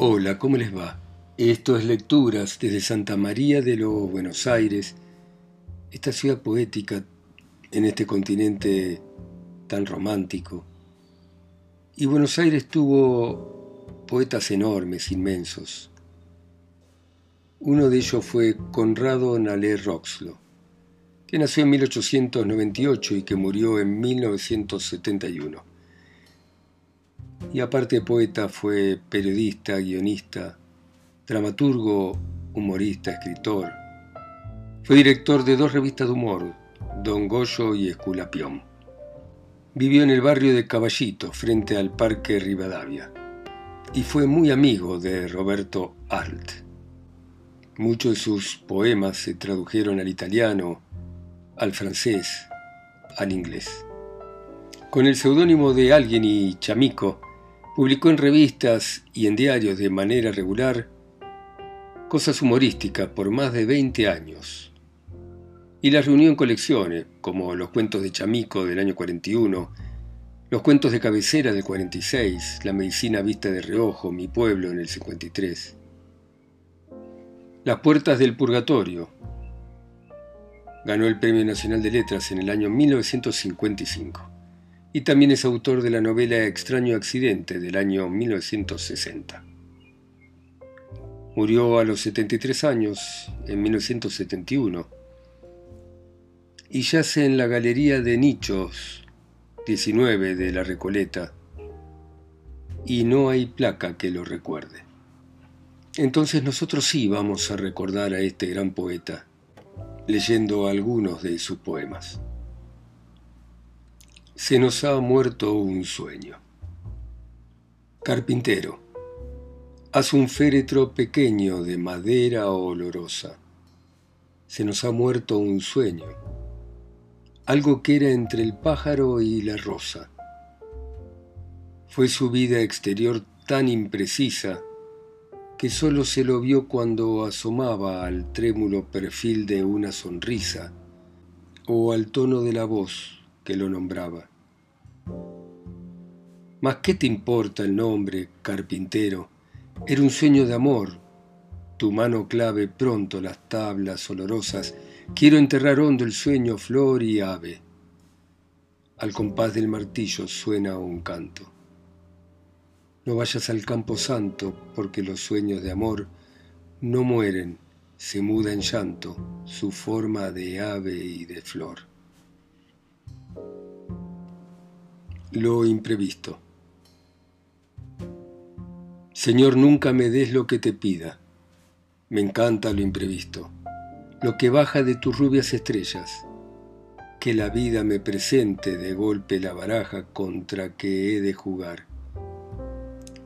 Hola, ¿cómo les va? Esto es Lecturas desde Santa María de los Buenos Aires, esta ciudad poética en este continente tan romántico. Y Buenos Aires tuvo poetas enormes, inmensos. Uno de ellos fue Conrado Nalé Roxlo, que nació en 1898 y que murió en 1971 y aparte de poeta fue periodista, guionista, dramaturgo, humorista, escritor. Fue director de dos revistas de humor, Don Goyo y Esculapión. Vivió en el barrio de Caballito, frente al Parque Rivadavia, y fue muy amigo de Roberto Arlt. Muchos de sus poemas se tradujeron al italiano, al francés, al inglés. Con el seudónimo de Alguien y Chamico, Publicó en revistas y en diarios de manera regular cosas humorísticas por más de 20 años. Y las reunió en colecciones, como los cuentos de Chamico del año 41, los cuentos de cabecera del 46, La medicina vista de reojo, Mi pueblo en el 53. Las puertas del purgatorio. Ganó el Premio Nacional de Letras en el año 1955 y también es autor de la novela Extraño Accidente del año 1960. Murió a los 73 años en 1971 y yace en la Galería de Nichos 19 de la Recoleta y no hay placa que lo recuerde. Entonces nosotros sí vamos a recordar a este gran poeta leyendo algunos de sus poemas. Se nos ha muerto un sueño. Carpintero, haz un féretro pequeño de madera olorosa. Se nos ha muerto un sueño, algo que era entre el pájaro y la rosa. Fue su vida exterior tan imprecisa que solo se lo vio cuando asomaba al trémulo perfil de una sonrisa o al tono de la voz que lo nombraba. Mas ¿qué te importa el nombre, carpintero? Era un sueño de amor. Tu mano clave pronto las tablas olorosas. Quiero enterrar hondo el sueño, flor y ave. Al compás del martillo suena un canto. No vayas al campo santo, porque los sueños de amor no mueren, se muda en llanto su forma de ave y de flor. Lo imprevisto. Señor, nunca me des lo que te pida. Me encanta lo imprevisto, lo que baja de tus rubias estrellas. Que la vida me presente de golpe la baraja contra que he de jugar.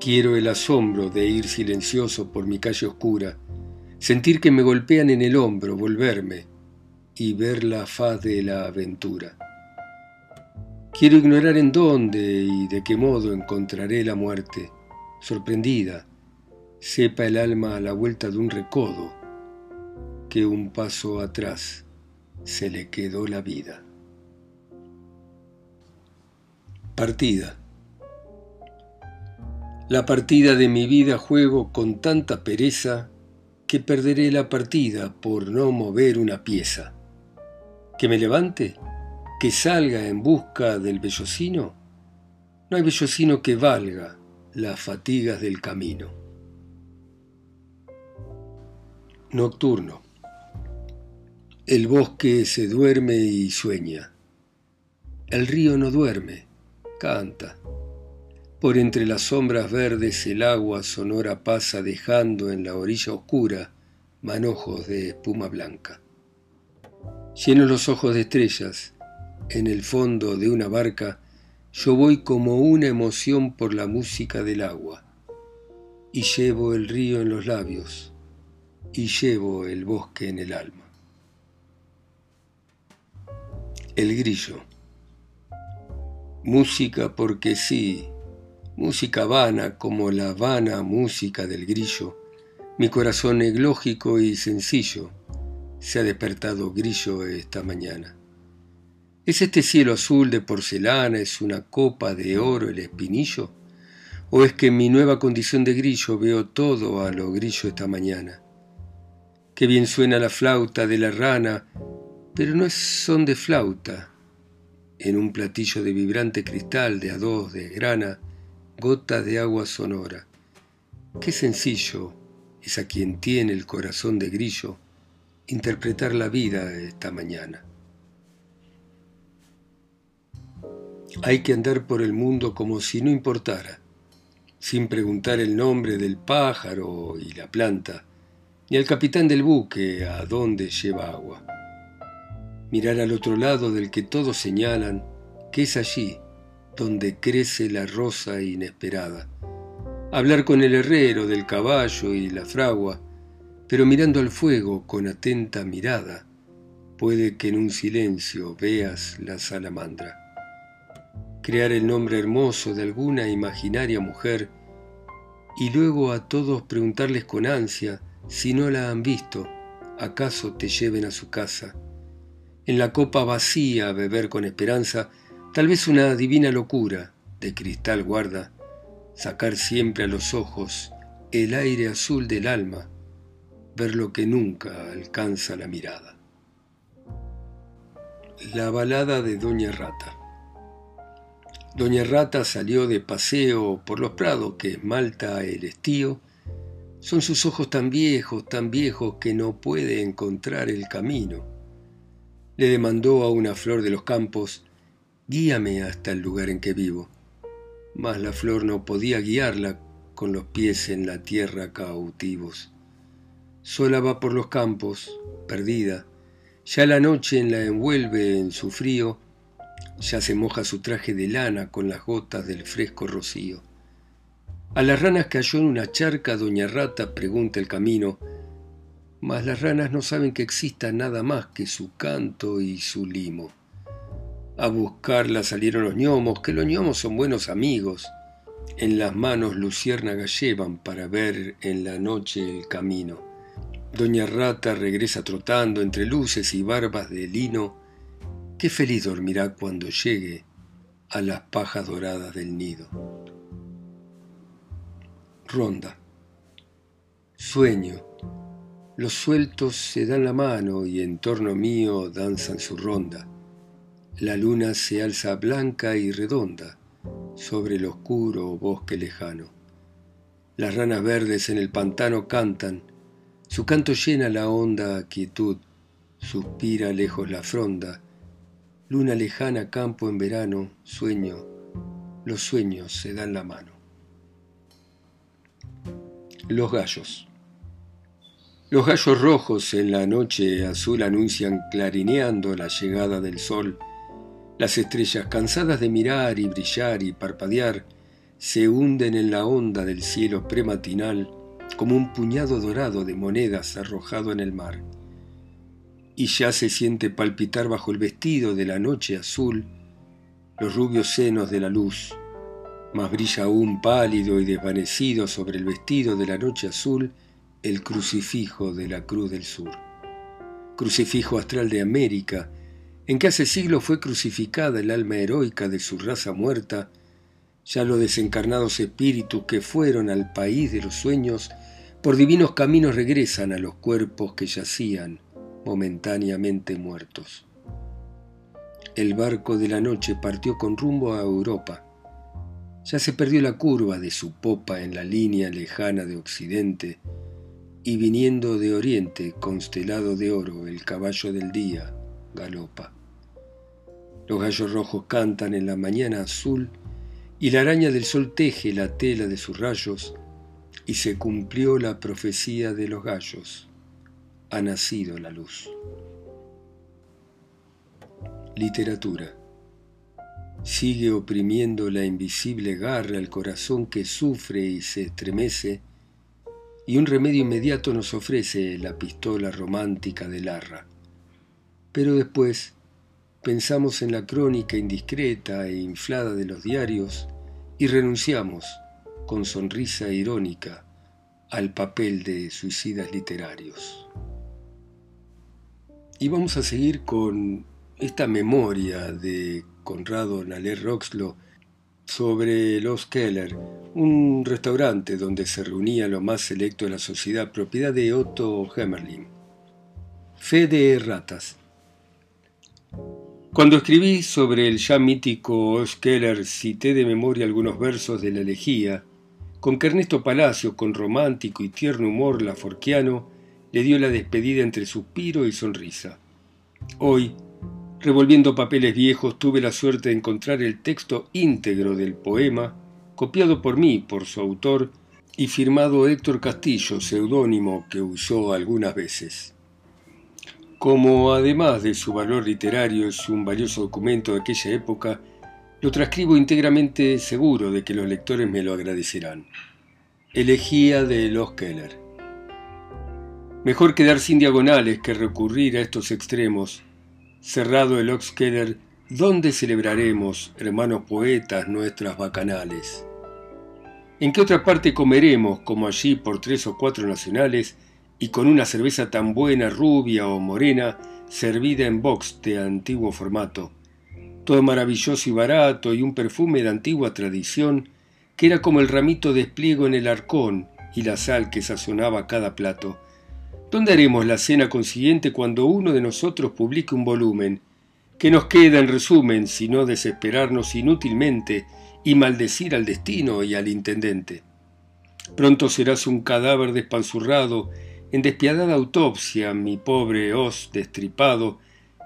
Quiero el asombro de ir silencioso por mi calle oscura, sentir que me golpean en el hombro, volverme y ver la faz de la aventura. Quiero ignorar en dónde y de qué modo encontraré la muerte. Sorprendida, sepa el alma a la vuelta de un recodo que un paso atrás se le quedó la vida. Partida. La partida de mi vida juego con tanta pereza que perderé la partida por no mover una pieza. ¿Que me levante? Que salga en busca del bellocino, no hay bellocino que valga las fatigas del camino. Nocturno. El bosque se duerme y sueña. El río no duerme, canta. Por entre las sombras verdes el agua sonora pasa dejando en la orilla oscura manojos de espuma blanca. Lleno los ojos de estrellas, en el fondo de una barca, yo voy como una emoción por la música del agua, y llevo el río en los labios, y llevo el bosque en el alma. El grillo. Música porque sí, música vana como la vana música del grillo, mi corazón eglógico y sencillo se ha despertado grillo esta mañana. ¿Es este cielo azul de porcelana, es una copa de oro el espinillo? ¿O es que en mi nueva condición de grillo veo todo a lo grillo esta mañana? Qué bien suena la flauta de la rana, pero no es son de flauta. En un platillo de vibrante cristal de a dos de grana, gotas de agua sonora. Qué sencillo es a quien tiene el corazón de grillo interpretar la vida esta mañana. Hay que andar por el mundo como si no importara, sin preguntar el nombre del pájaro y la planta, ni al capitán del buque a dónde lleva agua. Mirar al otro lado del que todos señalan que es allí donde crece la rosa inesperada. Hablar con el herrero del caballo y la fragua, pero mirando al fuego con atenta mirada, puede que en un silencio veas la salamandra crear el nombre hermoso de alguna imaginaria mujer y luego a todos preguntarles con ansia si no la han visto, acaso te lleven a su casa. En la copa vacía beber con esperanza, tal vez una divina locura de cristal guarda, sacar siempre a los ojos el aire azul del alma, ver lo que nunca alcanza la mirada. La balada de Doña Rata. Doña Rata salió de paseo por los prados que esmalta el estío. Son sus ojos tan viejos, tan viejos que no puede encontrar el camino. Le demandó a una flor de los campos, guíame hasta el lugar en que vivo. Mas la flor no podía guiarla con los pies en la tierra cautivos. Sola va por los campos, perdida. Ya la noche la envuelve en su frío ya se moja su traje de lana con las gotas del fresco rocío. A las ranas cayó en una charca doña Rata pregunta el camino, mas las ranas no saben que exista nada más que su canto y su limo. A buscarla salieron los ñomos, que los ñomos son buenos amigos. En las manos luciérnagas llevan para ver en la noche el camino. Doña Rata regresa trotando entre luces y barbas de lino, Qué feliz dormirá cuando llegue a las pajas doradas del nido. Ronda. Sueño. Los sueltos se dan la mano y en torno mío danzan su ronda. La luna se alza blanca y redonda sobre el oscuro bosque lejano. Las ranas verdes en el pantano cantan, su canto llena la honda quietud, suspira lejos la fronda, Luna lejana, campo en verano, sueño, los sueños se dan la mano. Los gallos. Los gallos rojos en la noche azul anuncian clarineando la llegada del sol. Las estrellas, cansadas de mirar y brillar y parpadear, se hunden en la onda del cielo prematinal como un puñado dorado de monedas arrojado en el mar y ya se siente palpitar bajo el vestido de la noche azul los rubios senos de la luz, más brilla aún pálido y desvanecido sobre el vestido de la noche azul el crucifijo de la Cruz del Sur. Crucifijo astral de América, en que hace siglos fue crucificada el alma heroica de su raza muerta, ya los desencarnados espíritus que fueron al país de los sueños, por divinos caminos regresan a los cuerpos que yacían, momentáneamente muertos. El barco de la noche partió con rumbo a Europa. Ya se perdió la curva de su popa en la línea lejana de Occidente y viniendo de Oriente, constelado de oro, el caballo del día galopa. Los gallos rojos cantan en la mañana azul y la araña del sol teje la tela de sus rayos y se cumplió la profecía de los gallos ha nacido la luz. Literatura. Sigue oprimiendo la invisible garra al corazón que sufre y se estremece, y un remedio inmediato nos ofrece la pistola romántica de Larra. Pero después pensamos en la crónica indiscreta e inflada de los diarios y renunciamos, con sonrisa irónica, al papel de suicidas literarios. Y vamos a seguir con esta memoria de Conrado Naler Roxlo sobre Los Keller, un restaurante donde se reunía lo más selecto de la sociedad, propiedad de Otto Hemmerling. Fe de ratas. Cuando escribí sobre el ya mítico Keller, cité de memoria algunos versos de la elegía, con que Ernesto Palacio, con romántico y tierno humor laforquiano, le dio la despedida entre suspiro y sonrisa. Hoy, revolviendo papeles viejos, tuve la suerte de encontrar el texto íntegro del poema, copiado por mí, por su autor, y firmado Héctor Castillo, seudónimo que usó algunas veces. Como además de su valor literario es un valioso documento de aquella época, lo transcribo íntegramente seguro de que los lectores me lo agradecerán. Elegía de Los Keller. Mejor quedar sin diagonales que recurrir a estos extremos. Cerrado el Ox Keller, ¿dónde celebraremos, hermanos poetas, nuestras bacanales? ¿En qué otra parte comeremos, como allí por tres o cuatro nacionales, y con una cerveza tan buena, rubia o morena, servida en box de antiguo formato. Todo maravilloso y barato y un perfume de antigua tradición que era como el ramito de despliego en el arcón y la sal que sazonaba cada plato. ¿Dónde haremos la cena consiguiente cuando uno de nosotros publique un volumen? ¿Qué nos queda en resumen sino desesperarnos inútilmente y maldecir al destino y al intendente? Pronto serás un cadáver despanzurrado en despiadada autopsia, mi pobre os destripado,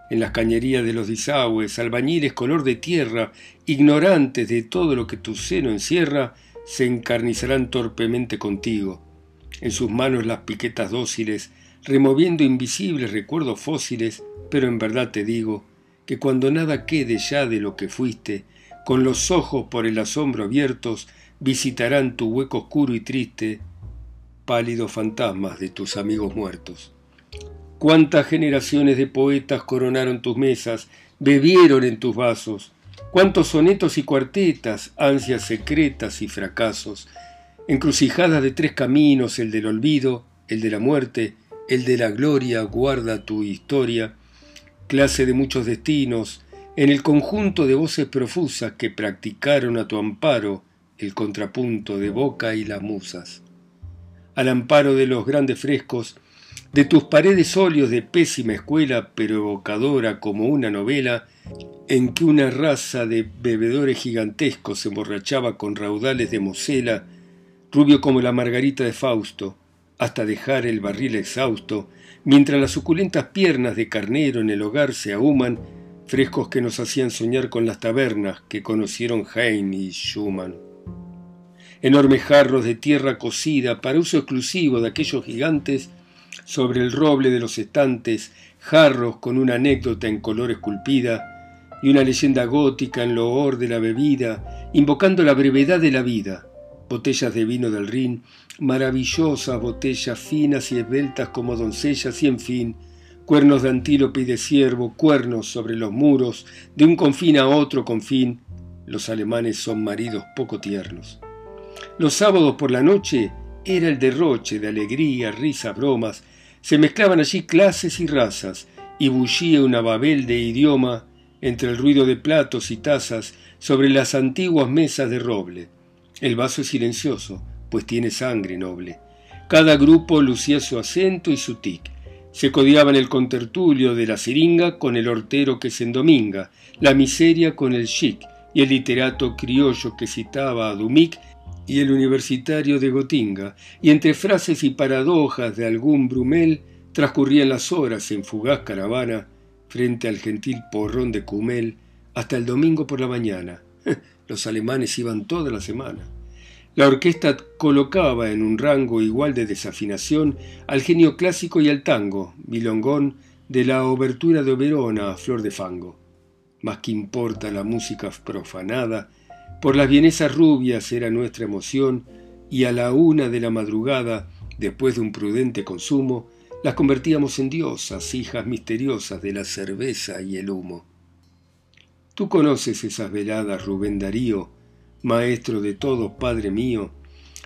en las cañerías de los disagües, albañiles color de tierra, ignorantes de todo lo que tu seno encierra, se encarnizarán torpemente contigo. En sus manos las piquetas dóciles, removiendo invisibles recuerdos fósiles, pero en verdad te digo que cuando nada quede ya de lo que fuiste, con los ojos por el asombro abiertos, visitarán tu hueco oscuro y triste, pálidos fantasmas de tus amigos muertos. Cuántas generaciones de poetas coronaron tus mesas, bebieron en tus vasos, cuántos sonetos y cuartetas, ansias secretas y fracasos, encrucijadas de tres caminos, el del olvido, el de la muerte, el de la gloria, guarda tu historia, clase de muchos destinos, en el conjunto de voces profusas que practicaron a tu amparo el contrapunto de boca y las musas. Al amparo de los grandes frescos, de tus paredes óleos de pésima escuela, pero evocadora como una novela, en que una raza de bebedores gigantescos se emborrachaba con raudales de mosela, rubio como la margarita de Fausto, hasta dejar el barril exhausto, mientras las suculentas piernas de carnero en el hogar se ahuman, frescos que nos hacían soñar con las tabernas que conocieron Heine y Schumann. Enormes jarros de tierra cocida para uso exclusivo de aquellos gigantes, sobre el roble de los estantes, jarros con una anécdota en color esculpida y una leyenda gótica en loor de la bebida, invocando la brevedad de la vida, botellas de vino del Rin, maravillosas botellas finas y esbeltas como doncellas y en fin, cuernos de antílope y de ciervo, cuernos sobre los muros, de un confín a otro confín, los alemanes son maridos poco tiernos. Los sábados por la noche era el derroche de alegría, risa, bromas. Se mezclaban allí clases y razas, y bullía una babel de idioma entre el ruido de platos y tazas sobre las antiguas mesas de roble. El vaso es silencioso, pues tiene sangre noble. Cada grupo lucía su acento y su tic. Se codiaban el contertulio de la siringa con el hortero que se endominga, la miseria con el chic, y el literato criollo que citaba a Dumic y el universitario de Gotinga, y entre frases y paradojas de algún Brumel transcurrían las horas en fugaz caravana frente al gentil porrón de Cumel hasta el domingo por la mañana. Los alemanes iban toda la semana. La orquesta colocaba en un rango igual de desafinación al genio clásico y al tango, milongón, de la obertura de Verona a Flor de Fango. Más que importa la música profanada por las bienesas rubias era nuestra emoción y a la una de la madrugada, después de un prudente consumo, las convertíamos en diosas, hijas misteriosas de la cerveza y el humo. Tú conoces esas veladas, Rubén Darío, maestro de todo, Padre mío.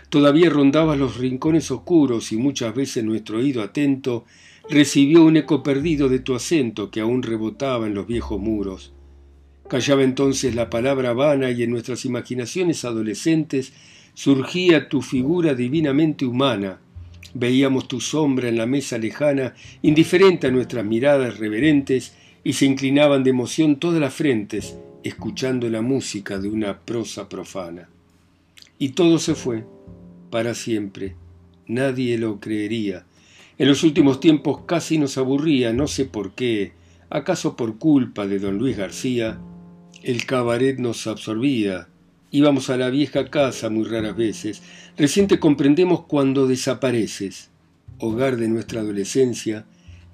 Todavía rondabas los rincones oscuros y muchas veces nuestro oído atento recibió un eco perdido de tu acento que aún rebotaba en los viejos muros. Callaba entonces la palabra vana y en nuestras imaginaciones adolescentes surgía tu figura divinamente humana. Veíamos tu sombra en la mesa lejana, indiferente a nuestras miradas reverentes, y se inclinaban de emoción todas las frentes, escuchando la música de una prosa profana. Y todo se fue, para siempre. Nadie lo creería. En los últimos tiempos casi nos aburría, no sé por qué, acaso por culpa de don Luis García, el cabaret nos absorbía. Íbamos a la vieja casa muy raras veces. Reciente comprendemos cuando desapareces. Hogar de nuestra adolescencia,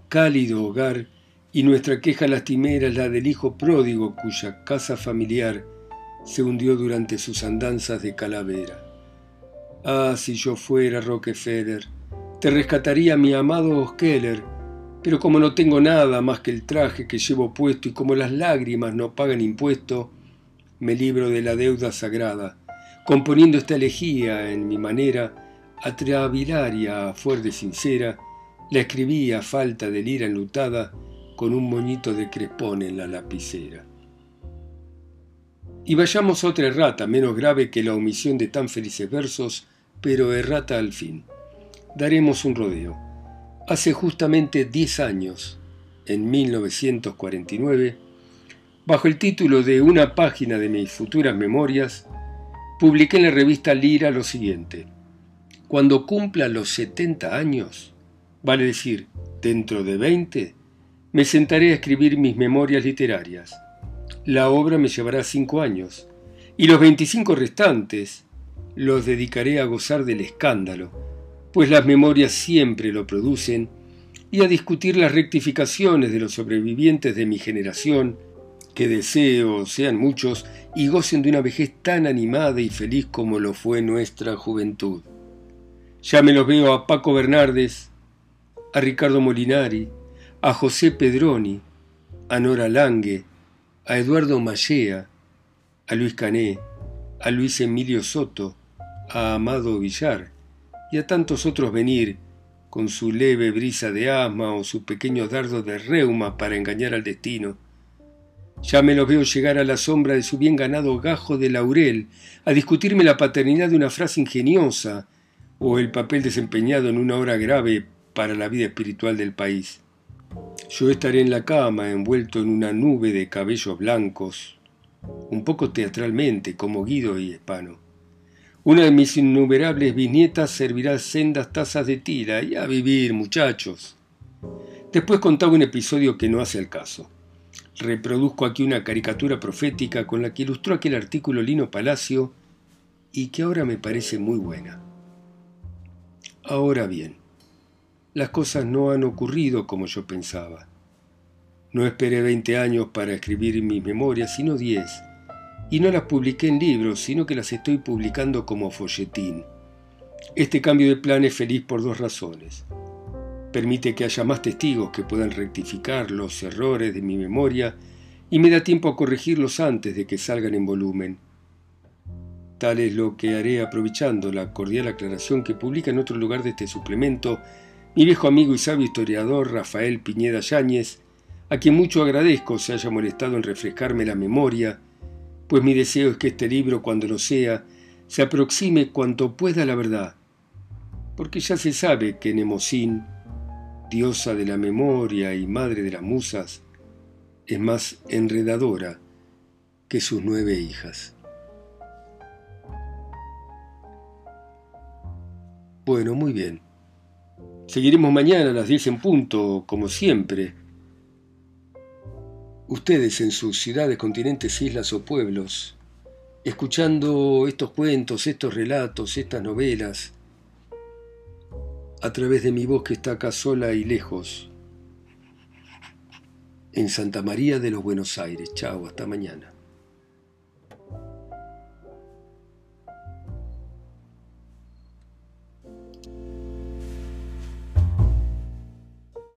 cálido hogar, y nuestra queja lastimera es la del hijo pródigo cuya casa familiar se hundió durante sus andanzas de calavera. Ah, si yo fuera Rockefeller, te rescataría mi amado Oskeller, pero como no tengo nada más que el traje que llevo puesto y como las lágrimas no pagan impuesto, me libro de la deuda sagrada, componiendo esta elegía en mi manera atravilaria, fuerte sincera, la escribí a falta de lira enlutada con un moñito de crespón en la lapicera. Y vayamos otra errata, menos grave que la omisión de tan felices versos, pero errata al fin. Daremos un rodeo. Hace justamente diez años, en 1949, bajo el título de una página de mis futuras memorias, publiqué en la revista Lira lo siguiente. Cuando cumpla los 70 años, vale decir, dentro de 20, me sentaré a escribir mis memorias literarias. La obra me llevará cinco años, y los 25 restantes los dedicaré a gozar del escándalo, pues las memorias siempre lo producen, y a discutir las rectificaciones de los sobrevivientes de mi generación, que deseo sean muchos y gocen de una vejez tan animada y feliz como lo fue nuestra juventud. Ya me los veo a Paco Bernardes, a Ricardo Molinari, a José Pedroni, a Nora Lange, a Eduardo Mallea, a Luis Cané, a Luis Emilio Soto, a Amado Villar y a tantos otros venir con su leve brisa de asma o su pequeño dardo de reuma para engañar al destino. Ya me los veo llegar a la sombra de su bien ganado gajo de laurel, a discutirme la paternidad de una frase ingeniosa o el papel desempeñado en una hora grave para la vida espiritual del país. Yo estaré en la cama envuelto en una nube de cabellos blancos, un poco teatralmente, como Guido y Espano. Una de mis innumerables bisnietas servirá sendas tazas de tira y a vivir, muchachos. Después contaba un episodio que no hace el caso. Reproduzco aquí una caricatura profética con la que ilustró aquel artículo Lino Palacio y que ahora me parece muy buena. Ahora bien, las cosas no han ocurrido como yo pensaba. No esperé 20 años para escribir mis memorias, sino 10, y no las publiqué en libros, sino que las estoy publicando como folletín. Este cambio de plan es feliz por dos razones. Permite que haya más testigos que puedan rectificar los errores de mi memoria y me da tiempo a corregirlos antes de que salgan en volumen. Tal es lo que haré aprovechando la cordial aclaración que publica en otro lugar de este suplemento mi viejo amigo y sabio historiador Rafael Piñeda Yáñez, a quien mucho agradezco se haya molestado en refrescarme la memoria, pues mi deseo es que este libro, cuando lo sea, se aproxime cuanto pueda a la verdad, porque ya se sabe que Nemosín, diosa de la memoria y madre de las musas, es más enredadora que sus nueve hijas. Bueno, muy bien. Seguiremos mañana a las 10 en punto, como siempre. Ustedes en sus ciudades, continentes, islas o pueblos, escuchando estos cuentos, estos relatos, estas novelas, a través de mi voz que está acá sola y lejos, en Santa María de los Buenos Aires. Chao, hasta mañana.